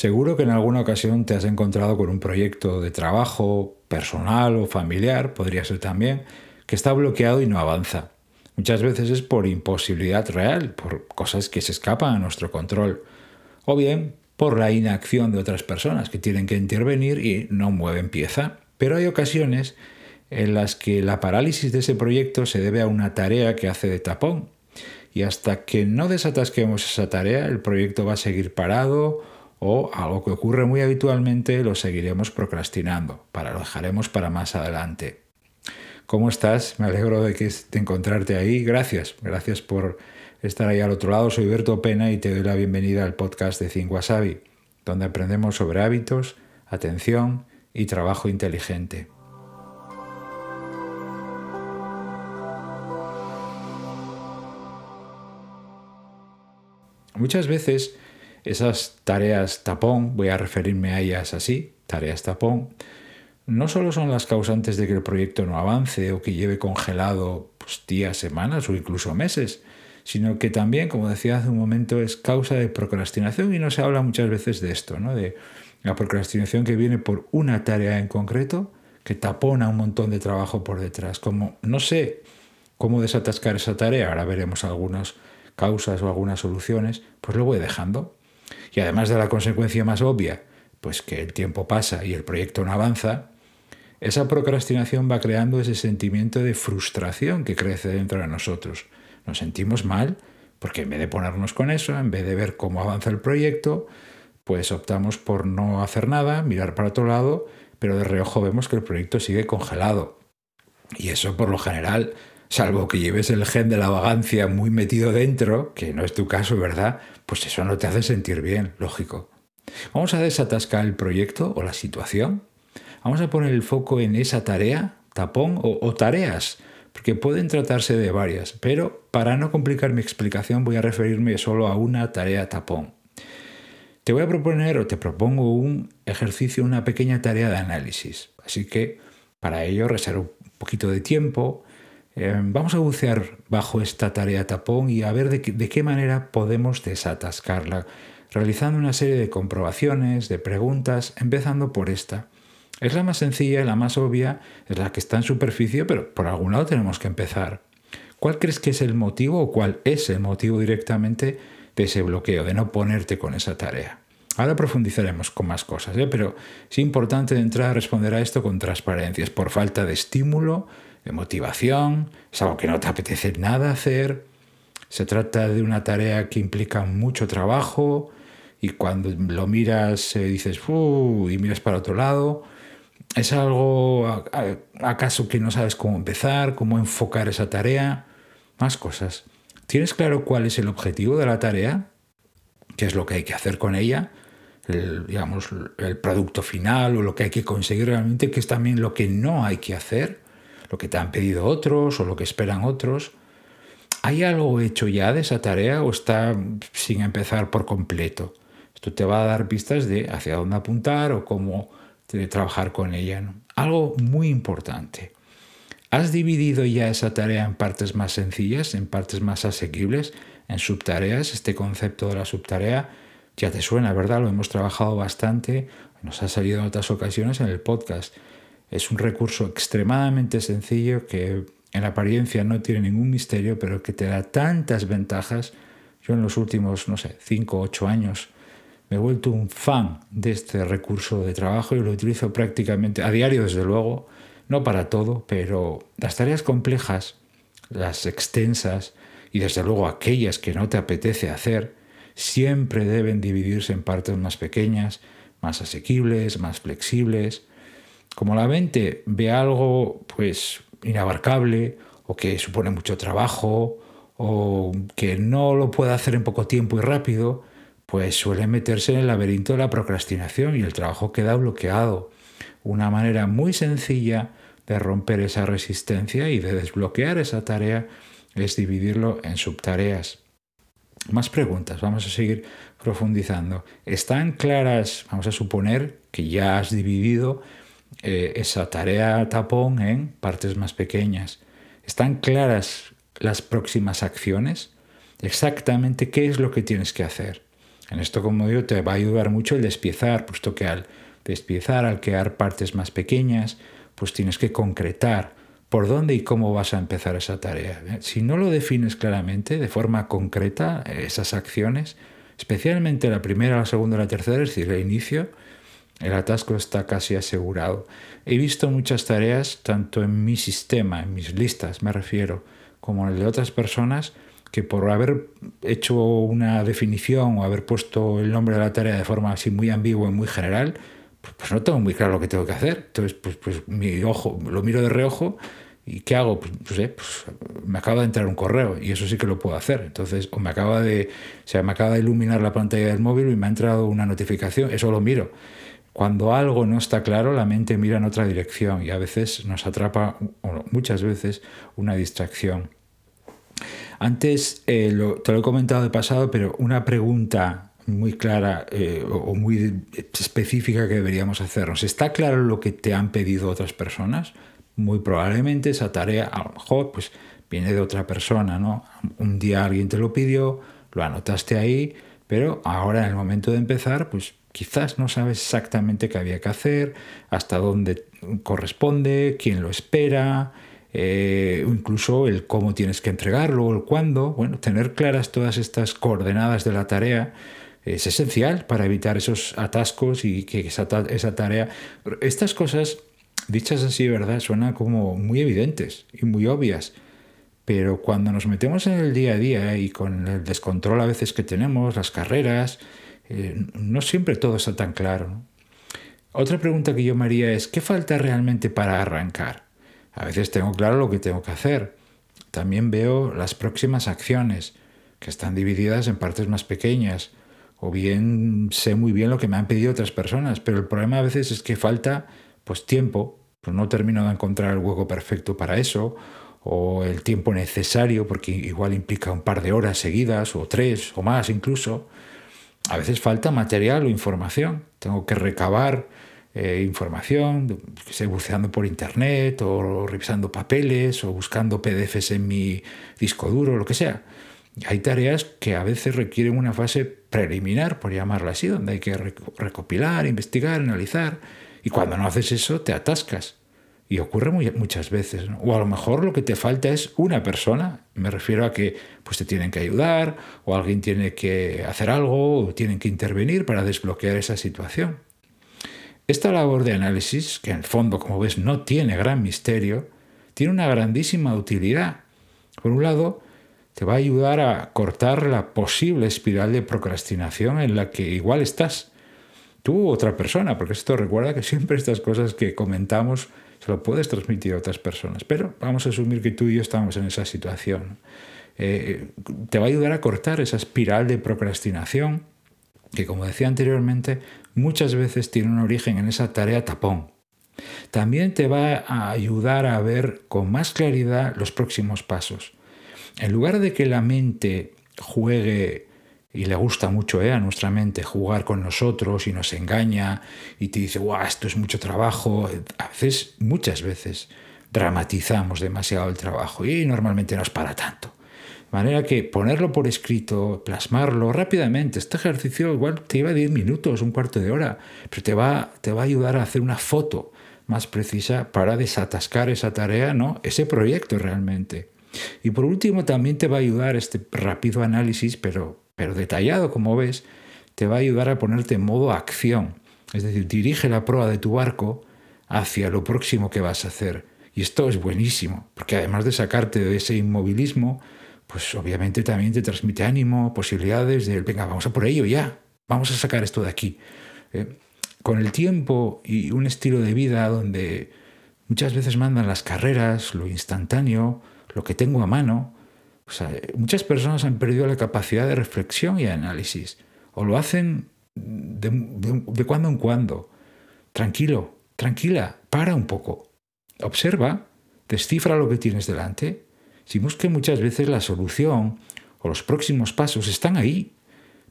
Seguro que en alguna ocasión te has encontrado con un proyecto de trabajo personal o familiar, podría ser también, que está bloqueado y no avanza. Muchas veces es por imposibilidad real, por cosas que se escapan a nuestro control, o bien por la inacción de otras personas que tienen que intervenir y no mueven pieza. Pero hay ocasiones en las que la parálisis de ese proyecto se debe a una tarea que hace de tapón. Y hasta que no desatasquemos esa tarea, el proyecto va a seguir parado o algo que ocurre muy habitualmente lo seguiremos procrastinando, para lo dejaremos para más adelante. ¿Cómo estás? Me alegro de, encontrarte ahí. Gracias, gracias por estar ahí al otro lado. Soy Berto Pena y te doy la bienvenida al podcast de Think Wasabi, donde aprendemos sobre hábitos, atención y trabajo inteligente. Muchas veces esas tareas tapón, voy a referirme a ellas así, tareas tapón, no solo son las causantes de que el proyecto no avance o que lleve congelado pues, días, semanas o incluso meses, sino que también, como decía hace un momento, es causa de procrastinación y no se habla muchas veces de esto, ¿no? de la procrastinación que viene por una tarea en concreto que tapona un montón de trabajo por detrás. Como no sé cómo desatascar esa tarea, ahora veremos algunas causas o algunas soluciones, pues lo voy dejando. Y además de la consecuencia más obvia, pues que el tiempo pasa y el proyecto no avanza, esa procrastinación va creando ese sentimiento de frustración que crece dentro de nosotros. Nos sentimos mal porque en vez de ponernos con eso, en vez de ver cómo avanza el proyecto, pues optamos por no hacer nada, mirar para otro lado, pero de reojo vemos que el proyecto sigue congelado. Y eso por lo general, salvo que lleves el gen de la vagancia muy metido dentro, que no es tu caso, ¿verdad? Pues eso no te hace sentir bien, lógico. Vamos a desatascar el proyecto o la situación. Vamos a poner el foco en esa tarea, tapón o, tareas, porque pueden tratarse de varias, pero para no complicar mi explicación voy a referirme solo a una tarea tapón. Te voy a proponer o te propongo un ejercicio, una pequeña tarea de análisis. Así que para ello reservo un poquito de tiempo. Eh, vamos a bucear bajo esta tarea tapón y a ver de qué manera podemos desatascarla, realizando una serie de comprobaciones, de preguntas, empezando por esta. Es la más sencilla, la más obvia, es la que está en superficie, pero por algún lado tenemos que empezar. ¿Cuál crees que es el motivo o cuál es el motivo directamente de ese bloqueo, de no ponerte con esa tarea? Ahora profundizaremos con más cosas, ¿eh? pero es importante de entrada responder a esto con transparencia. Es por falta de estímulo, de motivación, es algo que no te apetece nada hacer, se trata de una tarea que implica mucho trabajo y cuando lo miras eh, dices, y miras para otro lado, ¿Es algo acaso que no sabes cómo empezar, cómo enfocar esa tarea? Más cosas. ¿Tienes claro cuál es el objetivo de la tarea? ¿Qué es lo que hay que hacer con ella? El, digamos, el producto final o lo que hay que conseguir realmente, que es también lo que no hay que hacer, lo que te han pedido otros o lo que esperan otros. ¿Hay algo hecho ya de esa tarea o está sin empezar por completo? Esto te va a dar pistas de hacia dónde apuntar o cómo trabajar con ella. Algo muy importante. ¿Has dividido ya esa tarea en partes más sencillas, en partes más asequibles, en subtareas? Este concepto de la subtarea ya te suena, ¿verdad? Lo hemos trabajado bastante, nos ha salido en otras ocasiones en el podcast. Es un recurso extremadamente sencillo que en apariencia no tiene ningún misterio, pero que te da tantas ventajas. Yo en los últimos, no sé, 5 o 8 años me he vuelto un fan de este recurso de trabajo y lo utilizo prácticamente a diario, desde luego, no para todo, pero las tareas complejas, las extensas y desde luego aquellas que no te apetece hacer, siempre deben dividirse en partes más pequeñas, más asequibles, más flexibles. Como la mente ve algo pues inabarcable o que supone mucho trabajo o que no lo puede hacer en poco tiempo y rápido, pues suele meterse en el laberinto de la procrastinación y el trabajo queda bloqueado. Una manera muy sencilla de romper esa resistencia y de desbloquear esa tarea es dividirlo en subtareas. Más preguntas, vamos a seguir profundizando. ¿Están claras, vamos a suponer que ya has dividido eh, esa tarea tapón en partes más pequeñas? ¿Están claras las próximas acciones? Exactamente qué es lo que tienes que hacer. En esto, como digo, te va a ayudar mucho el despiezar, puesto que al despiezar, al crear partes más pequeñas, pues tienes que concretar por dónde y cómo vas a empezar esa tarea. ¿eh? Si no lo defines claramente, de forma concreta, esas acciones, especialmente la primera, la segunda, la tercera, es decir, el inicio, el atasco está casi asegurado. He visto muchas tareas, tanto en mi sistema, en mis listas me refiero, como en el de otras personas, que por haber hecho una definición o haber puesto el nombre de la tarea de forma así muy ambigua y muy general, pues, pues, no tengo muy claro lo que tengo que hacer. Entonces, pues, pues mi ojo, lo miro de reojo y ¿qué hago? Pues, pues, me acaba de entrar un correo y eso sí que lo puedo hacer. Entonces, o me acaba de, o sea, me acaba de iluminar la pantalla del móvil y me ha entrado una notificación, eso lo miro. Cuando algo no está claro, la mente mira en otra dirección y a veces nos atrapa, o muchas veces, una distracción. Antes eh, te lo he comentado de pasado, pero una pregunta muy clara eh, o muy específica que deberíamos hacernos. ¿Está claro lo que te han pedido otras personas? Muy probablemente esa tarea a lo mejor pues, viene de otra persona, ¿no? Un día alguien te lo pidió, lo anotaste ahí, pero ahora en el momento de empezar, pues quizás no sabes exactamente qué había que hacer, hasta dónde corresponde, quién lo espera, eh, incluso el cómo tienes que entregarlo, el cuándo. Bueno, tener claras todas estas coordenadas de la tarea es esencial para evitar esos atascos y que esa, esa tarea... Estas cosas, dichas así, ¿verdad? Suenan como muy evidentes y muy obvias. Pero cuando nos metemos en el día a día y con el descontrol a veces que tenemos, las carreras, eh, no siempre todo está tan claro. Otra pregunta que yo me haría es, ¿qué falta realmente para arrancar? A veces tengo claro lo que tengo que hacer. También veo las próximas acciones, que están divididas en partes más pequeñas. O bien sé muy bien lo que me han pedido otras personas, pero el problema a veces es que falta pues tiempo, pues no termino de encontrar el hueco perfecto para eso, o el tiempo necesario, porque igual implica un par de horas seguidas, o tres, o más incluso. A veces falta material o información. Tengo que recabar eh, información, buceando por internet o revisando papeles o buscando PDFs en mi disco duro, lo que sea. Hay tareas que a veces requieren una fase preliminar, por llamarla así, donde hay que recopilar, investigar, analizar. Y cuando no haces eso, te atascas. Y ocurre muchas veces. O a lo mejor lo que te falta es una persona. Me refiero a que pues, te tienen que ayudar, o alguien tiene que hacer algo, o tienen que intervenir para desbloquear esa situación. Esta labor de análisis, que en el fondo, como ves, no tiene gran misterio, tiene una grandísima utilidad. Por un lado, te va a ayudar a cortar la posible espiral de procrastinación en la que igual estás tú u otra persona, porque esto recuerda que siempre estas cosas que comentamos se lo puedes transmitir a otras personas, pero vamos a asumir que tú y yo estamos en esa situación. Eh, te va a ayudar a cortar esa espiral de procrastinación que, como decía anteriormente, muchas veces tiene un origen en esa tarea tapón. También te va a ayudar a ver con más claridad los próximos pasos. En lugar de que la mente juegue, y le gusta mucho ¿eh? a nuestra mente jugar con nosotros y nos engaña y te dice, guau, esto es mucho trabajo, a veces, muchas veces, dramatizamos demasiado el trabajo y normalmente no es para tanto. De manera que ponerlo por escrito, plasmarlo rápidamente, este ejercicio igual te lleva 10 minutos, un cuarto de hora, pero te va, te va a ayudar a hacer una foto más precisa para desatascar esa tarea, ¿no? ese proyecto realmente. Y por último también te va a ayudar este rápido análisis, pero, pero detallado como ves, te va a ayudar a ponerte en modo acción. Es decir, dirige la proa de tu barco hacia lo próximo que vas a hacer. Y esto es buenísimo, porque además de sacarte de ese inmovilismo, pues obviamente también te transmite ánimo, posibilidades de, venga, vamos a por ello ya, vamos a sacar esto de aquí. Eh, con el tiempo y un estilo de vida donde muchas veces mandan las carreras, lo instantáneo, lo que tengo a mano, muchas personas han perdido la capacidad de reflexión y análisis, o lo hacen de, cuando en cuando. Tranquilo, tranquila, para un poco, observa, descifra lo que tienes delante. Decimos que muchas veces la solución o los próximos pasos están ahí,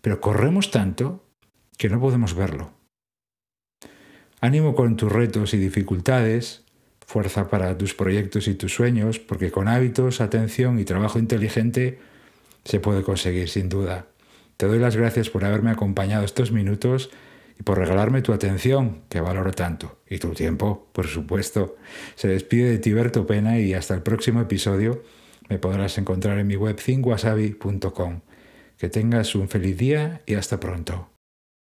pero corremos tanto que no podemos verlo. Ánimo con tus retos y dificultades, fuerza para tus proyectos y tus sueños, porque con hábitos, atención y trabajo inteligente se puede conseguir sin duda. Te doy las gracias por haberme acompañado estos minutos y por regalarme tu atención, que valoro tanto, y tu tiempo, por supuesto. Se despide de Tiberto Pena y hasta el próximo episodio me podrás encontrar en mi web thinkwasabi.com. Que tengas un feliz día y hasta pronto.